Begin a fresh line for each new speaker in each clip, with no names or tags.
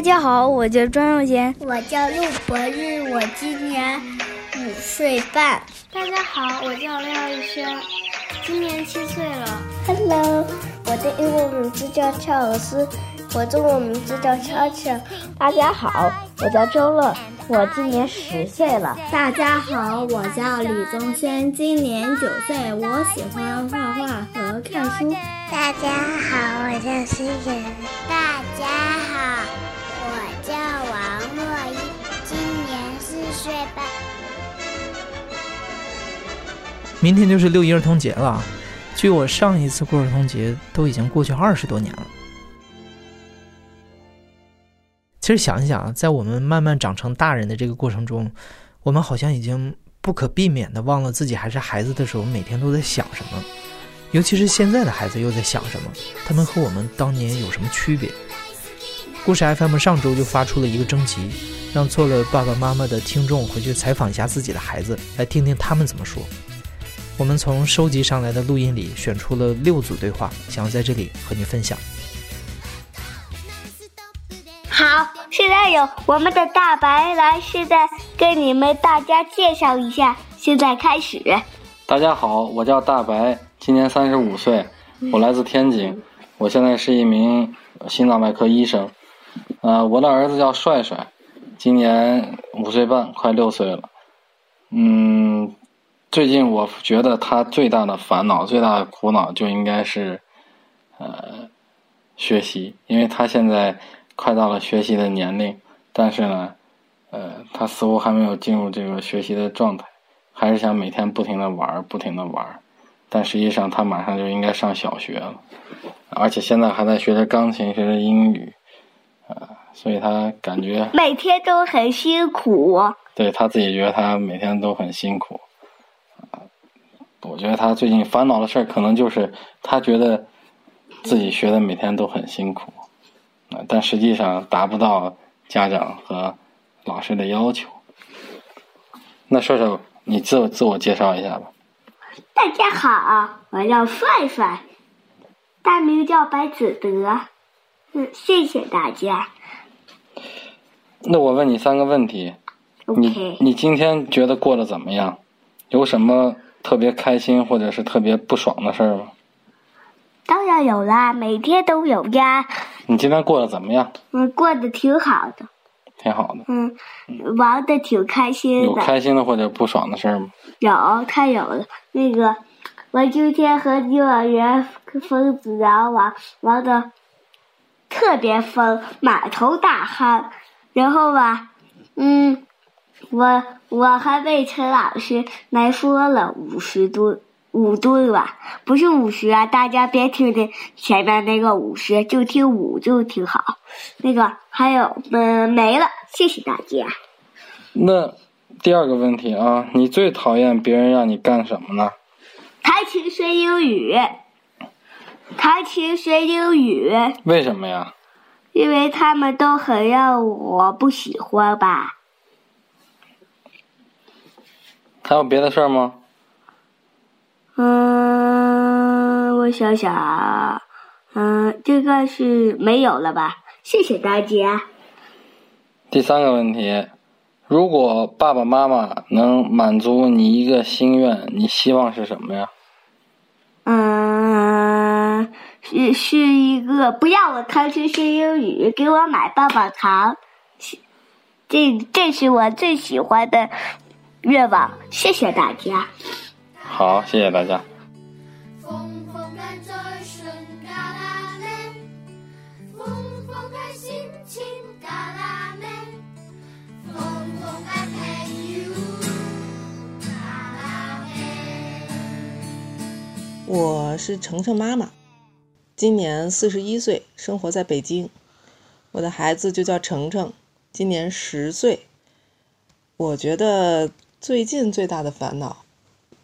大家好，我叫庄若贤，
我叫陆博日，我今年五岁半。
大家好，我叫廖逸轩，今年七岁了。
Hello，我的英文名字叫乔尔斯，我中文名字叫乔乔。
大家好，我叫周乐，我今年十岁了。
大家好，我叫李宗轩，今年九岁，我喜欢画画和看书。
大家好，我叫思妍。
大家好，我叫王若依，今年四岁半。
明天就是六一儿童节了，距我上一次过儿童节都已经过去二十多年了。其实想一想，在我们慢慢长成大人的这个过程中，我们好像已经不可避免的忘了自己还是孩子的时候，每天都在想什么。尤其是现在的孩子又在想什么？他们和我们当年有什么区别？故事 FM 上周就发出了一个征集，让做了爸爸妈妈的听众回去采访一下自己的孩子，来听听他们怎么说。我们从收集上来的录音里选出了六组对话，想要在这里和你分享。
好，现在有我们的大白来，现在跟你们大家介绍一下。现在开始。
大家好，我叫大白，今年三十五岁，我来自天津，我现在是一名心脏外科医生。呃，我的儿子叫帅帅，今年五岁半，快六岁了。嗯。最近我觉得他最大的烦恼、最大的苦恼就应该是，呃，学习，因为他现在快到了学习的年龄，但是呢，呃，他似乎还没有进入这个学习的状态，还是想每天不停的玩，不停的玩，但实际上他马上就应该上小学了，而且现在还在学着钢琴，学着英语，所以他感觉
每天都很辛苦，
对他自己觉得他每天都很辛苦。啊我觉得他最近烦恼的事儿，可能就是他觉得自己学的每天都很辛苦，啊，但实际上达不到家长和老师的要求。那瘦瘦，你自我自我介绍一下吧。
大家好，我叫帅帅，大名叫白子德。嗯，谢谢大家。
那我问你三个问题。
你
你今天觉得过得怎么样？有什么？特别开心或者是特别不爽的事儿吗？
当然有啦，每天都有呀。
你今天过得怎么样？
嗯，过得挺好的。
挺好的。
嗯，玩的挺开心的。
有开心的或者不爽的事儿吗？
有，太有了。那个，我今天和幼儿园疯子然玩，玩的特别疯，满头大汗。然后吧，嗯。我我还被陈老师来说了五十吨五吨吧，不是五十啊！大家别听那前面那个五十，就听五就挺好。那个还有嗯没了，谢谢大家。
那第二个问题啊，你最讨厌别人让你干什么呢？
弹琴学英语，弹琴学英语。
为什么呀？
因为他们都很让我不喜欢吧。
还有别的事儿吗？
嗯，我想想啊，嗯，这个是没有了吧？谢谢大家。
第三个问题，如果爸爸妈妈能满足你一个心愿，你希望是什么呀？
嗯，是是一个不要我弹琴学英语，给我买棒棒糖。这这是我最喜欢的。愿望，谢谢大家。
好，谢谢大家。
我是程程妈妈，今年四十一岁，生活在北京。我的孩子就叫程程，今年十岁。我觉得。最近最大的烦恼，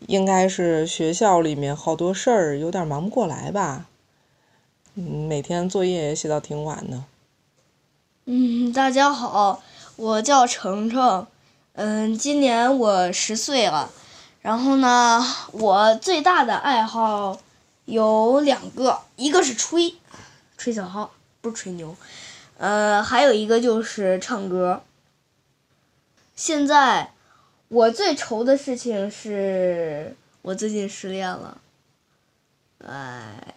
应该是学校里面好多事儿，有点忙不过来吧。嗯，每天作业也写到挺晚的。
嗯，大家好，我叫程程，嗯，今年我十岁了。然后呢，我最大的爱好有两个，一个是吹，吹小号，不是吹牛。呃，还有一个就是唱歌。现在我最愁的事情是我最近失恋了。哎，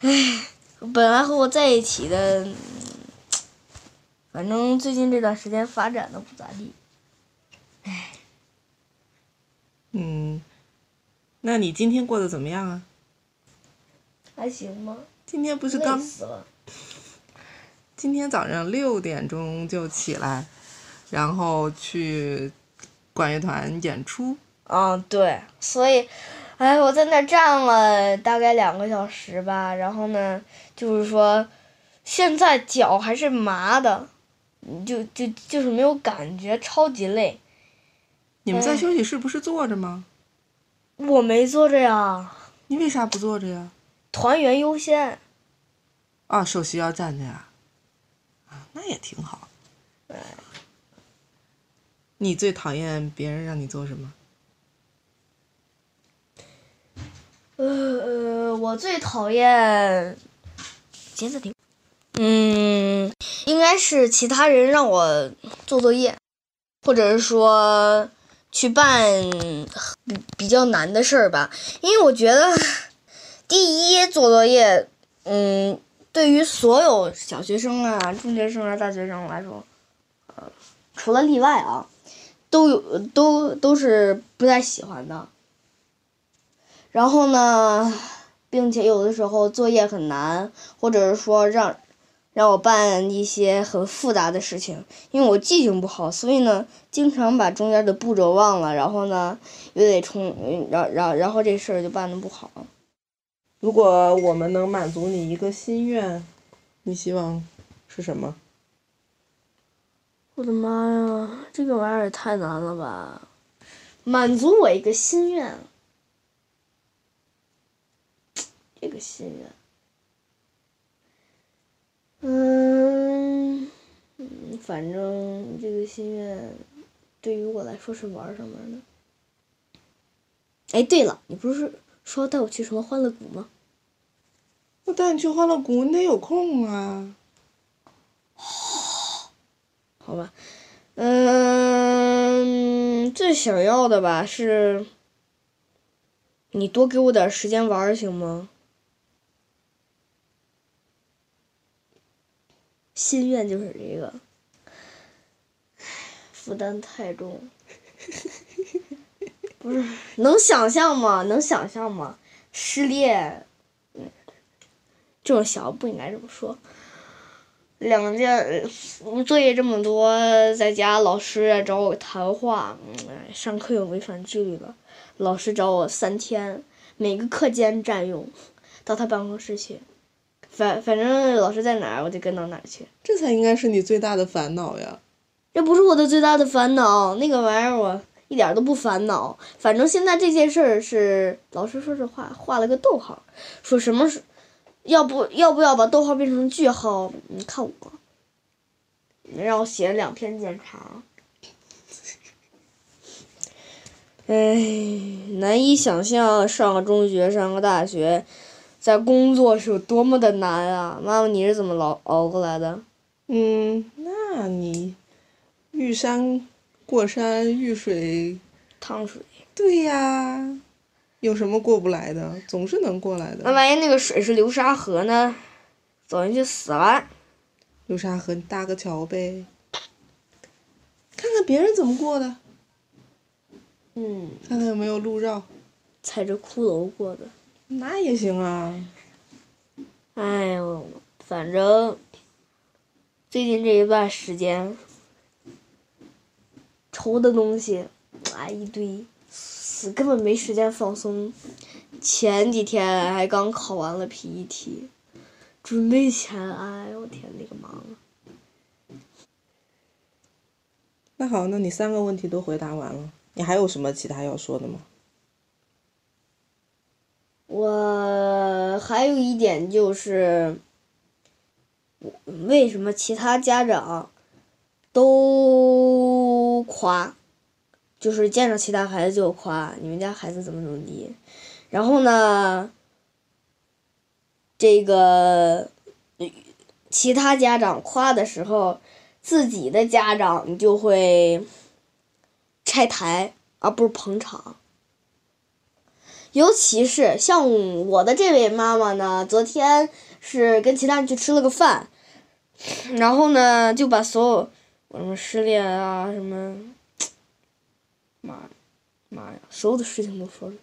唉，本来和我在一起的，反正最近这段时间发展的不咋地。唉，
嗯，那你今天过得怎么样啊？
还行吗？
今天不是刚
死了。
今天早上六点钟就起来，然后去管乐团演出。
嗯，对，所以，哎，我在那站了大概两个小时吧，然后呢，就是说，现在脚还是麻的，就就就是没有感觉，超级累。
你们在休息室不是坐着吗？
我没坐着呀。
你为啥不坐着呀？
团员优先。
啊，首席要站着呀。啊，那也挺好。
对。
你最讨厌别人让你做什么？
呃呃，我最讨厌。节奏停。嗯，应该是其他人让我做作业，或者是说去办比比较难的事儿吧。因为我觉得，第一做作业，嗯，对于所有小学生啊、中学生啊、大学生来说，呃，除了例外啊，都有都都是不太喜欢的。然后呢，并且有的时候作业很难，或者是说让让我办一些很复杂的事情，因为我记性不好，所以呢，经常把中间的步骤忘了，然后呢，又得重，然然然后这事儿就办的不好。
如果我们能满足你一个心愿，你希望是什么？
我的妈呀，这个玩意儿也太难了吧！满足我一个心愿。这个心愿，嗯，反正这个心愿对于我来说是玩什么的。哎，对了，你不是说带我去什么欢乐谷吗？
我带你去欢乐谷，你得有空啊。
好吧，嗯，最想要的吧是，你多给我点时间玩行吗？心愿就是这个，负担太重，不 是能想象吗？能想象吗？失恋，这种小不应该这么说。两件作业这么多，在家老师找我谈话，上课又违反纪律了，老师找我三天，每个课间占用，到他办公室去。反反正老师在哪儿，我就跟到哪儿去。
这才应该是你最大的烦恼呀！
这不是我的最大的烦恼，那个玩意儿我一点都不烦恼。反正现在这件事儿是老师说这话画了个逗号，说什么是，要不要不要把逗号变成句号？你看我，让我写两篇检查。哎，难以想象上个中学，上个大学。在工作是有多么的难啊！妈妈，你是怎么熬熬过来的？
嗯，那你遇山过山，遇水
趟水。
对呀，有什么过不来的？总是能过来的。
那万一那个水是流沙河呢？走进去死了。
流沙河，你搭个桥呗。看看别人怎么过的。
嗯。
看看有没有路绕。
踩着骷髅过的。
那也行啊。
哎呦，反正最近这一段时间，愁的东西啊一堆，死根本没时间放松。前几天还刚考完了 PET，准备前，哎呦我天，那个忙。
那好，那你三个问题都回答完了，你还有什么其他要说的吗？
我还有一点就是，为什么其他家长都夸，就是见着其他孩子就夸你们家孩子怎么怎么地，然后呢，这个其他家长夸的时候，自己的家长就会拆台，而不是捧场。尤其是像我的这位妈妈呢，昨天是跟其他人去吃了个饭，然后呢就把所有什么失恋啊什么，妈妈呀，所有的事情都说了。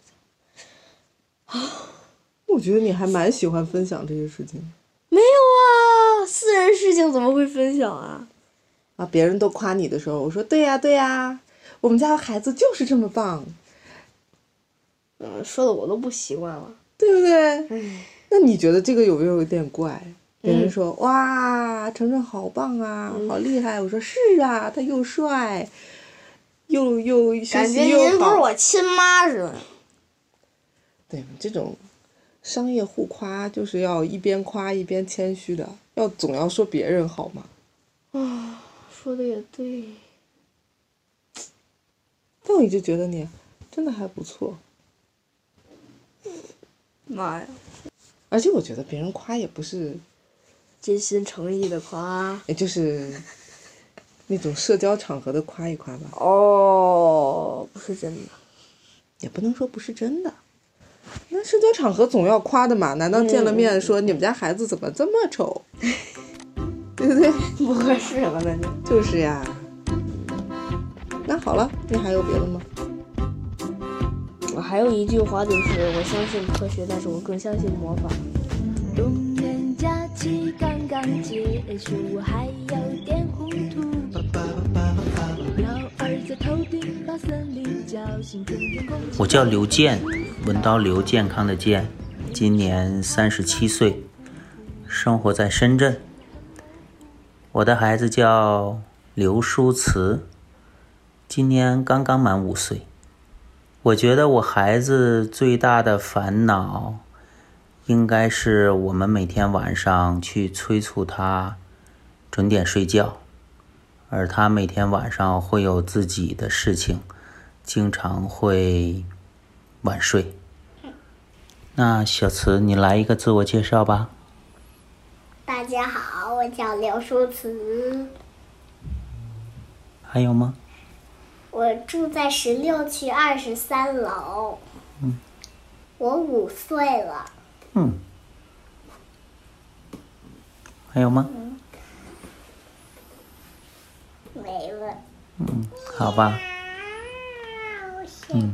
啊，我觉得你还蛮喜欢分享这些事情。
没有啊，私人事情怎么会分享啊？
啊，别人都夸你的时候，我说对呀对呀，我们家的孩子就是这么棒。
嗯，说的我都不习惯了，
对不对？那你觉得这个有没有有点怪？别人说、
嗯、
哇，程程好棒啊，
嗯、
好厉害。我说是啊，他又帅，又又学
感觉
习又好。
您不是我亲妈似的。
对，这种商业互夸就是要一边夸一边谦虚的，要总要说别人好吗。
啊，说的也对。
但我一直觉得你真的还不错。
妈呀！
而且我觉得别人夸也不是
真心诚意的夸，
也就是那种社交场合的夸一夸吧。
哦，不是真的，
也不能说不是真的。那社交场合总要夸的嘛？难道见了面说你们家孩子怎么这么丑？对不对？
不合适吧？那就
就是呀。那好了，你还有别的吗？
我还有一句话就是，我相信科学，但是我更相信魔法。
冬
我叫刘健，文刀刘健康的健，今年三十七岁，生活在深圳。我的孩子叫刘书慈，今年刚刚满五岁。我觉得我孩子最大的烦恼，应该是我们每天晚上去催促他准点睡觉，而他每天晚上会有自己的事情，经常会晚睡。那小慈，你来一个自我介绍吧。
大家好，我叫刘淑慈。
还有吗？
我住在十六区二十三楼。
嗯。
我五岁了。
嗯。还有吗？
嗯。没了。
嗯，好吧。嗯。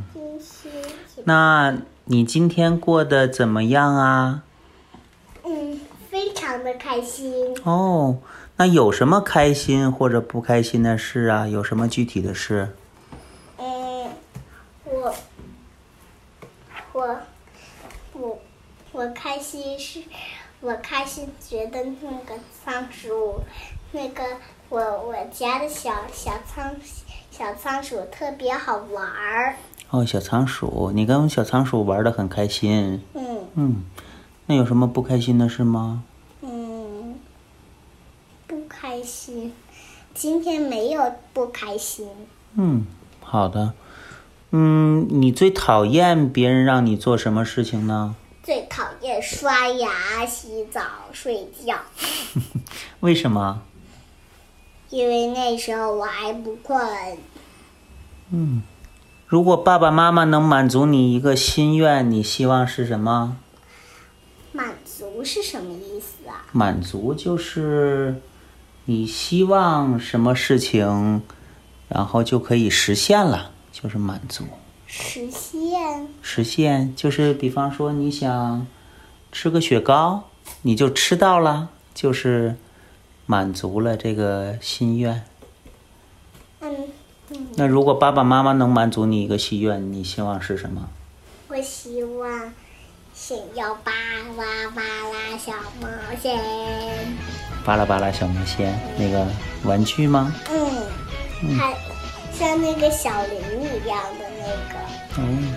那你今天过得怎么样啊？
嗯，非常的开心。
哦，那有什么开心或者不开心的事啊？有什么具体的事？
嗯，我，我，我，我开心是，我开心觉得那个仓鼠，那个我我家的小小仓小仓鼠特别好玩儿。
哦，小仓鼠，你跟小仓鼠玩的很开心。
嗯。
嗯，那有什么不开心的事吗？
嗯，不开心，今天没有不开心。
嗯，好的。嗯，你最讨厌别人让你做什么事情呢？
最讨厌刷牙、洗澡、睡觉。
为什么？
因为那时候我还不困。
嗯。如果爸爸妈妈能满足你一个心愿，你希望是什么？
满足是什么意思啊？
满足就是你希望什么事情，然后就可以实现了，就是满足。
实现？
实现就是，比方说你想吃个雪糕，你就吃到了，就是满足了这个心愿。
嗯。
那如果爸爸妈妈能满足你一个心愿，你希望是什么？
我希望想要巴拉巴拉小魔仙。
巴拉巴拉小毛线，那个玩具吗？
嗯，
嗯
还像那个小林一样的那个。
嗯，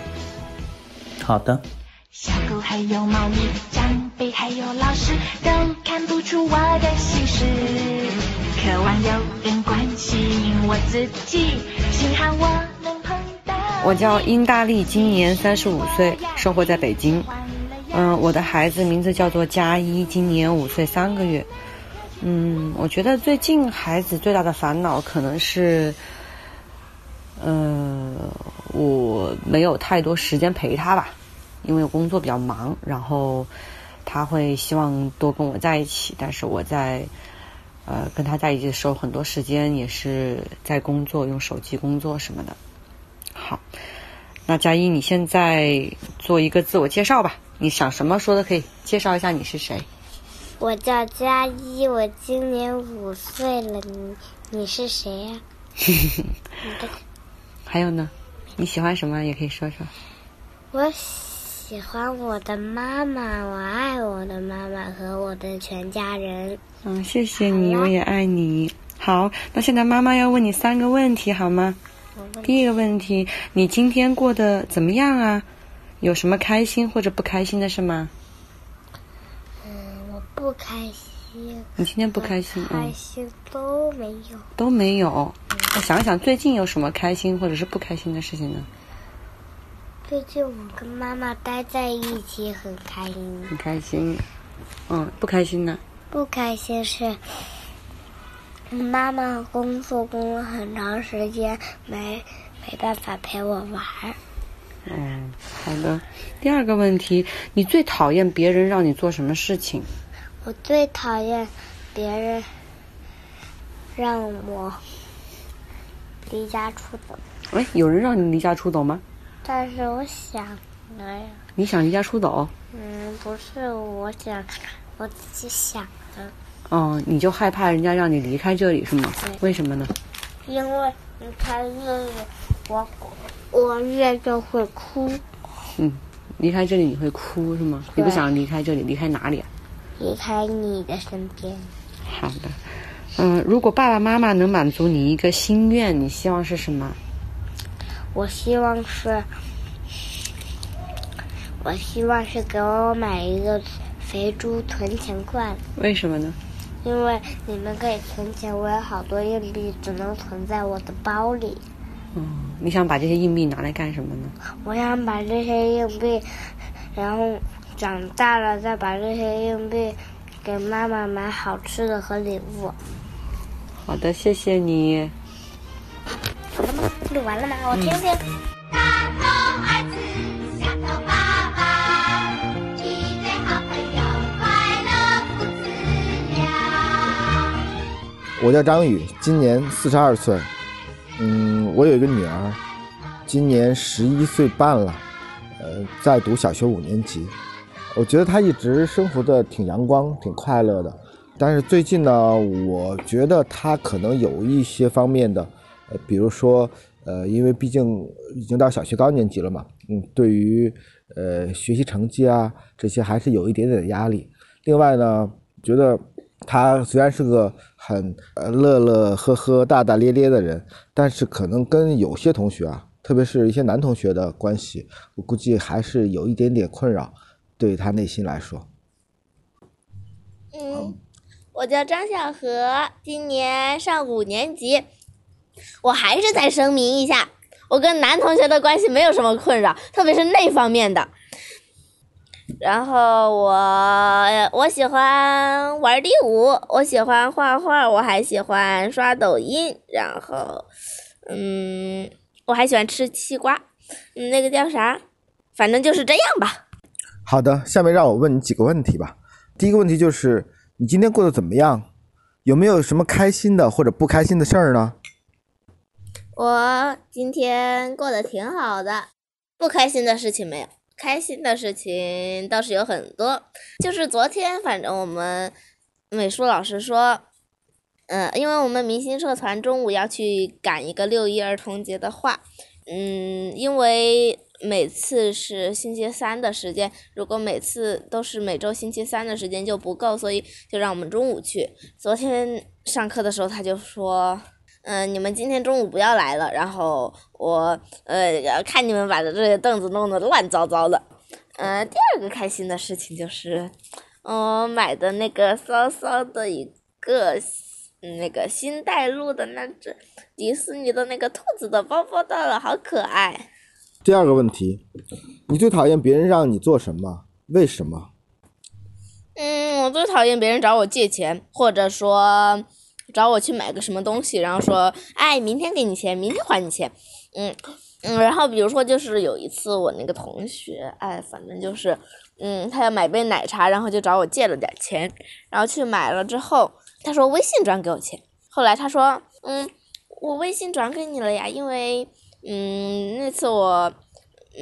好的。
小狗还有猫咪，长辈还有老师，都看不出我的心事。渴望有人关心我自己，幸好我能碰到。
我叫殷大力，今年三十五岁，生活在北京。嗯，我的孩子名字叫做佳一，今年五岁三个月。嗯，我觉得最近孩子最大的烦恼可能是，呃，我没有太多时间陪他吧，因为工作比较忙，然后他会希望多跟我在一起，但是我在呃跟他在一起的时候，很多时间也是在工作，用手机工作什么的。好，那佳一，你现在做一个自我介绍吧，你想什么说的可以，介绍一下你是谁。
我叫佳一，我今年五岁了。你你是谁呀？
还有呢？你喜欢什么？也可以说说。
我喜欢我的妈妈，我爱我的妈妈和我的全家人。
嗯，谢谢你，我也爱你。好，那现在妈妈要问你三个问题，好吗？第一个问题，你今天过得怎么样啊？有什么开心或者不开心的事吗？
嗯，我不开心。
你今天不开心？
开心都没有。
都没有。我想想，最近有什么开心或者是不开心的事情呢？
最近我跟妈妈待在一起，很开心。
很开心。嗯，不开心呢？
不开心是妈妈工作工了很长时间，没没办法陪我玩。
嗯，好的。第二个问题，你最讨厌别人让你做什么事情？
我最讨厌别人让我离家出走。
哎，有人让你离家出走吗？
但是我想的呀。
你想离家出走？
嗯，不是，我想我自己想的。
哦，你就害怕人家让你离开这里是吗？为什么呢？
因为离开这里，我我越就会哭。
嗯，离开这里你会哭是吗？你不想离开这里，离开哪里啊？
离开你的身边。
好的，嗯，如果爸爸妈妈能满足你一个心愿，你希望是什么？
我希望是，我希望是给我买一个肥猪存钱罐。
为什么呢？
因为你们可以存钱，我有好多硬币，只能存在我的包里。
嗯，你想把这些硬币拿来干什么呢？
我想把这些硬币，然后。长大了再把这些硬币给妈妈买好吃的和礼物。
好的，谢谢你。
好了吗？录完了吗？我听听。大头儿子，小头爸爸，一对好朋友，快乐父子俩。
我叫张宇，今年四十二岁。嗯，我有一个女儿，今年十一岁半了，呃，在读小学五年级。我觉得他一直生活的挺阳光、挺快乐的，但是最近呢，我觉得他可能有一些方面的，比如说，呃，因为毕竟已经到小学高年级了嘛，嗯，对于呃学习成绩啊这些还是有一点点的压力。另外呢，觉得他虽然是个很呃乐乐呵呵、大大咧咧的人，但是可能跟有些同学啊，特别是一些男同学的关系，我估计还是有一点点困扰。对他内心来说，
嗯，我叫张小河，今年上五年级。我还是再声明一下，我跟男同学的关系没有什么困扰，特别是那方面的。然后我我喜欢玩第五，我喜欢画画，我还喜欢刷抖音。然后，嗯，我还喜欢吃西瓜。嗯，那个叫啥？反正就是这样吧。
好的，下面让我问你几个问题吧。第一个问题就是，你今天过得怎么样？有没有什么开心的或者不开心的事儿呢？
我今天过得挺好的，不开心的事情没有，开心的事情倒是有很多。就是昨天，反正我们美术老师说，嗯，因为我们明星社团中午要去赶一个六一儿童节的画，嗯，因为。每次是星期三的时间，如果每次都是每周星期三的时间就不够，所以就让我们中午去。昨天上课的时候他就说：“嗯，你们今天中午不要来了。”然后我呃看你们把这些凳子弄得乱糟糟的。嗯，第二个开心的事情就是，我买的那个骚骚的一个那个新带路的那只迪士尼的那个兔子的包包到了，好可爱。
第二个问题，你最讨厌别人让你做什么？为什么？
嗯，我最讨厌别人找我借钱，或者说找我去买个什么东西，然后说，哎，明天给你钱，明天还你钱。嗯嗯，然后比如说就是有一次我那个同学，哎，反正就是，嗯，他要买杯奶茶，然后就找我借了点钱，然后去买了之后，他说微信转给我钱，后来他说，嗯，我微信转给你了呀，因为，嗯，那次我，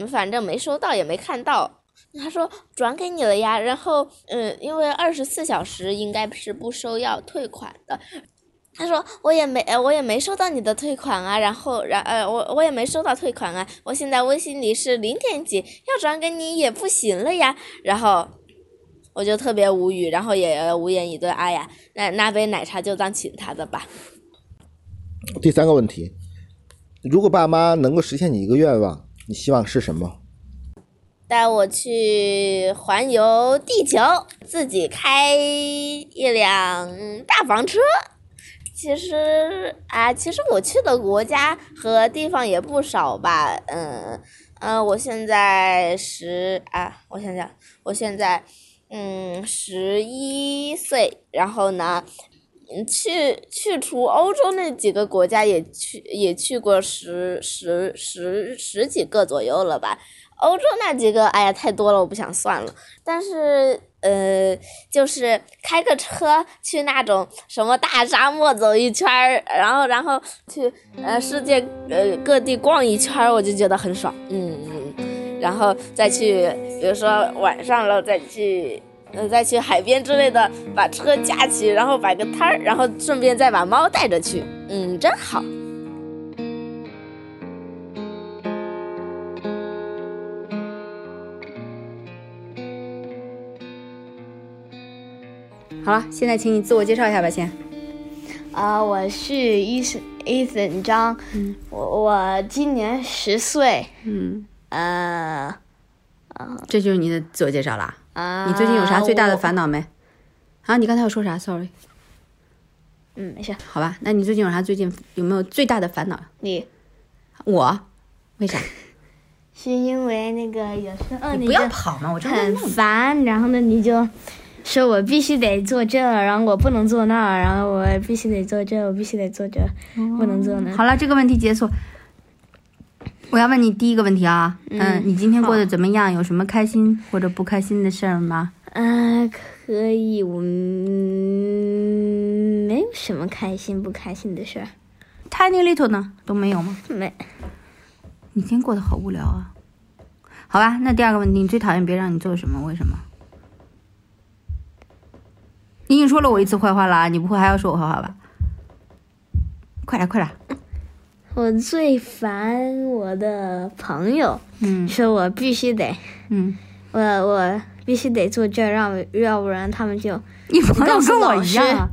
反正没收到也没看到。他说转给你了呀，然后嗯，因为二十四小时应该是不收要退款的。他说我也没，我也没收到你的退款啊，然后然呃我我也没收到退款啊，我现在微信里是零点几，要转给你也不行了呀。然后我就特别无语，然后也无言以对。哎呀，那那杯奶茶就当请他的吧。
第三个问题，如果爸妈能够实现你一个愿望，你希望是什么？
带我去环游地球，自己开一辆大房车。其实啊，其实我去的国家和地方也不少吧。嗯嗯，我现在十啊，我想想，我现在嗯十一岁，然后呢，去去除欧洲那几个国家也去也去过十十十十几个左右了吧。欧洲那几个，哎呀，太多了，我不想算了。但是，呃，就是开个车去那种什么大沙漠走一圈儿，然后，然后去呃世界呃各地逛一圈儿，我就觉得很爽。嗯嗯，然后再去，比如说晚上了再去，呃，再去海边之类的，把车架起，然后摆个摊儿，然后顺便再把猫带着去。嗯，真好。
好了，现在请你自我介绍一下吧，先。
啊、我是 Ethan Ethan 张，我我今年十岁，
嗯，
呃，
这就是你的自我介绍啦。
啊
你最近有啥最大的烦恼没？啊，你刚才要说啥？Sorry。
嗯，没事。
好吧，那你最近有啥最近有没有最大的烦恼？
你
我？为啥？
是因为那个有时候
你不要跑嘛，我这
很烦，然后呢你就说我必须得坐这，然后我不能坐那，然后我必须得坐这，我必须得坐这，不能坐那。
好了，这个问题结束。我要问你第一个问题啊，嗯，
嗯
你今天过得怎么样？有什么开心或者不开心的事儿吗？
嗯、可以，我嗯没有什么开心不开心的事儿。
Tiny little 呢？都没有吗？
没。
你今天过得好无聊啊。好吧，那第二个问题，你最讨厌别人让你做什么？为什么？你已经说了我一次坏话了，你不会还要说我坏话吧？快点，快点！
我最烦我的朋友，
嗯，
说我必须得，
嗯，
我我必须得做这，让要不然他们就
你朋友跟我一样啊，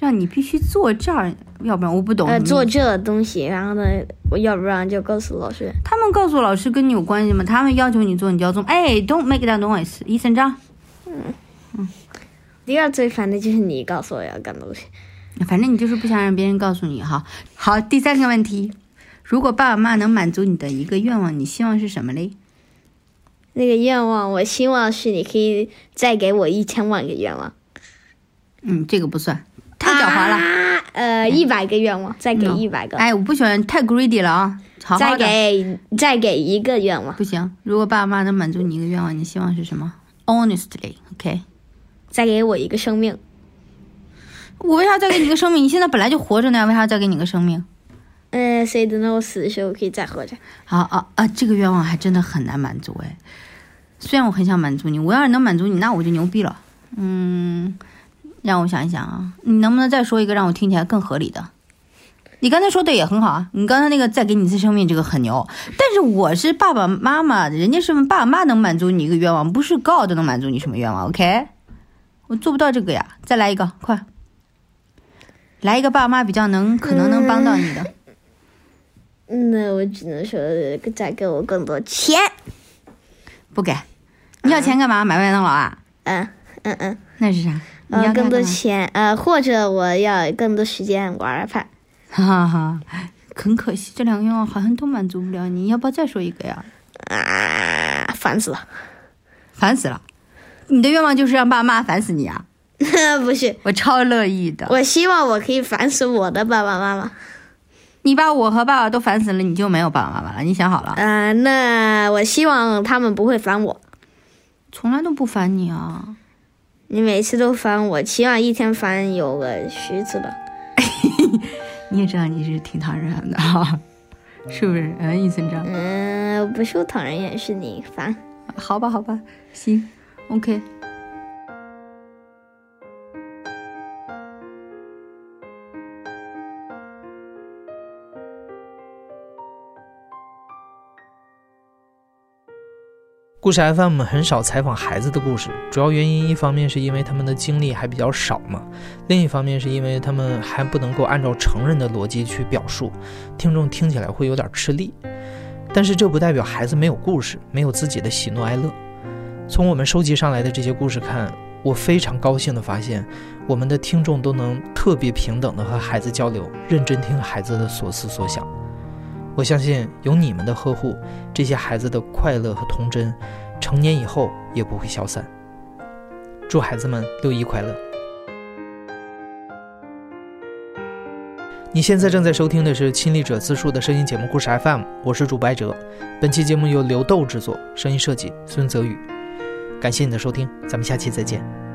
让你必须坐这儿，要不然我不懂。
呃
什么意思
做这东西，然后呢，我要不然就告诉老师。
他们告诉老师跟你有关系吗？他们要求你做，你就要做。哎，Don't make that noise，医生章。
第二最烦的就是你告诉我要干东西。
反正你就是不想让别人告诉你哈。好，第三个问题，如果爸爸妈妈能满足你的一个愿望，你希望是什么嘞？
那个愿望，我希望是你可以再给我一千万个愿望。
嗯，这个不算，太狡猾了。
啊，呃，一百个愿望，再给一百个。
哎，我不喜欢太 greedy 了啊。好好
再给再给一个愿望，
不行。如果爸爸妈妈能满足你一个愿望，你希望是什么？Honestly，OK、
再给我一个生命。
我为啥再给你个生命？你现在本来就活着呢，为啥再给你个生命？
嗯、谁等到我死的时候我可以再活着？
啊啊啊！这个愿望还真的很难满足哎。虽然我很想满足你，我要是能满足你，那我就牛逼了。嗯，让我想一想啊，你能不能再说一个让我听起来更合理的？你刚才说的也很好啊，你刚才那个再给你一次生命，这个很牛。但是我是爸爸妈妈，人家是爸爸妈妈能满足你一个愿望，不是 God 能满足你什么愿望，OK？我做不到这个呀，再来一个，快！来一个爸妈比较能可能能帮到你的。
那我只能说再给我更多钱。
不给，你要钱干嘛？买麦当劳啊？
嗯嗯嗯，
那是啥？你要
呃，更多钱，呃，或者我要更多时间玩 iPad。
哈哈哈，很可惜，这两个愿望好像都满足不了你，要不要再说一个呀？
啊，烦死了！
烦死了！你的愿望就是让爸妈烦死你啊？
不是，
我超乐意的。
我希望我可以烦死我的爸爸妈妈。
你把我和爸爸都烦死了，你就没有爸爸妈妈了。你想好了？
呃，那我希望他们不会烦我，
从来都不烦你啊。
你每次都烦我，起码一天烦有个十次吧。
你也知道你是挺讨人厌的哈，是不是？嗯，意思这样。
嗯，不是我讨人厌，是你烦。
好吧，好吧，行，OK。
故事 FM 很少采访孩子的故事，主要原因一方面是因为他们的经历还比较少嘛，另一方面是因为他们还不能够按照成人的逻辑去表述，听众听起来会有点吃力。但是这不代表孩子没有故事，没有自己的喜怒哀乐。从我们收集上来的这些故事看，我非常高兴地发现，我们的听众都能特别平等地和孩子交流，认真听孩子的所思所想。我相信有你们的呵护，这些孩子的快乐和童真，成年以后也不会消散。祝孩子们六一快乐！你现在正在收听的是亲历者自述的声音节目《故事 FM》，我是主播哲。本期节目由刘豆制作，声音设计孙泽宇。感谢你的收听，咱们下期再见。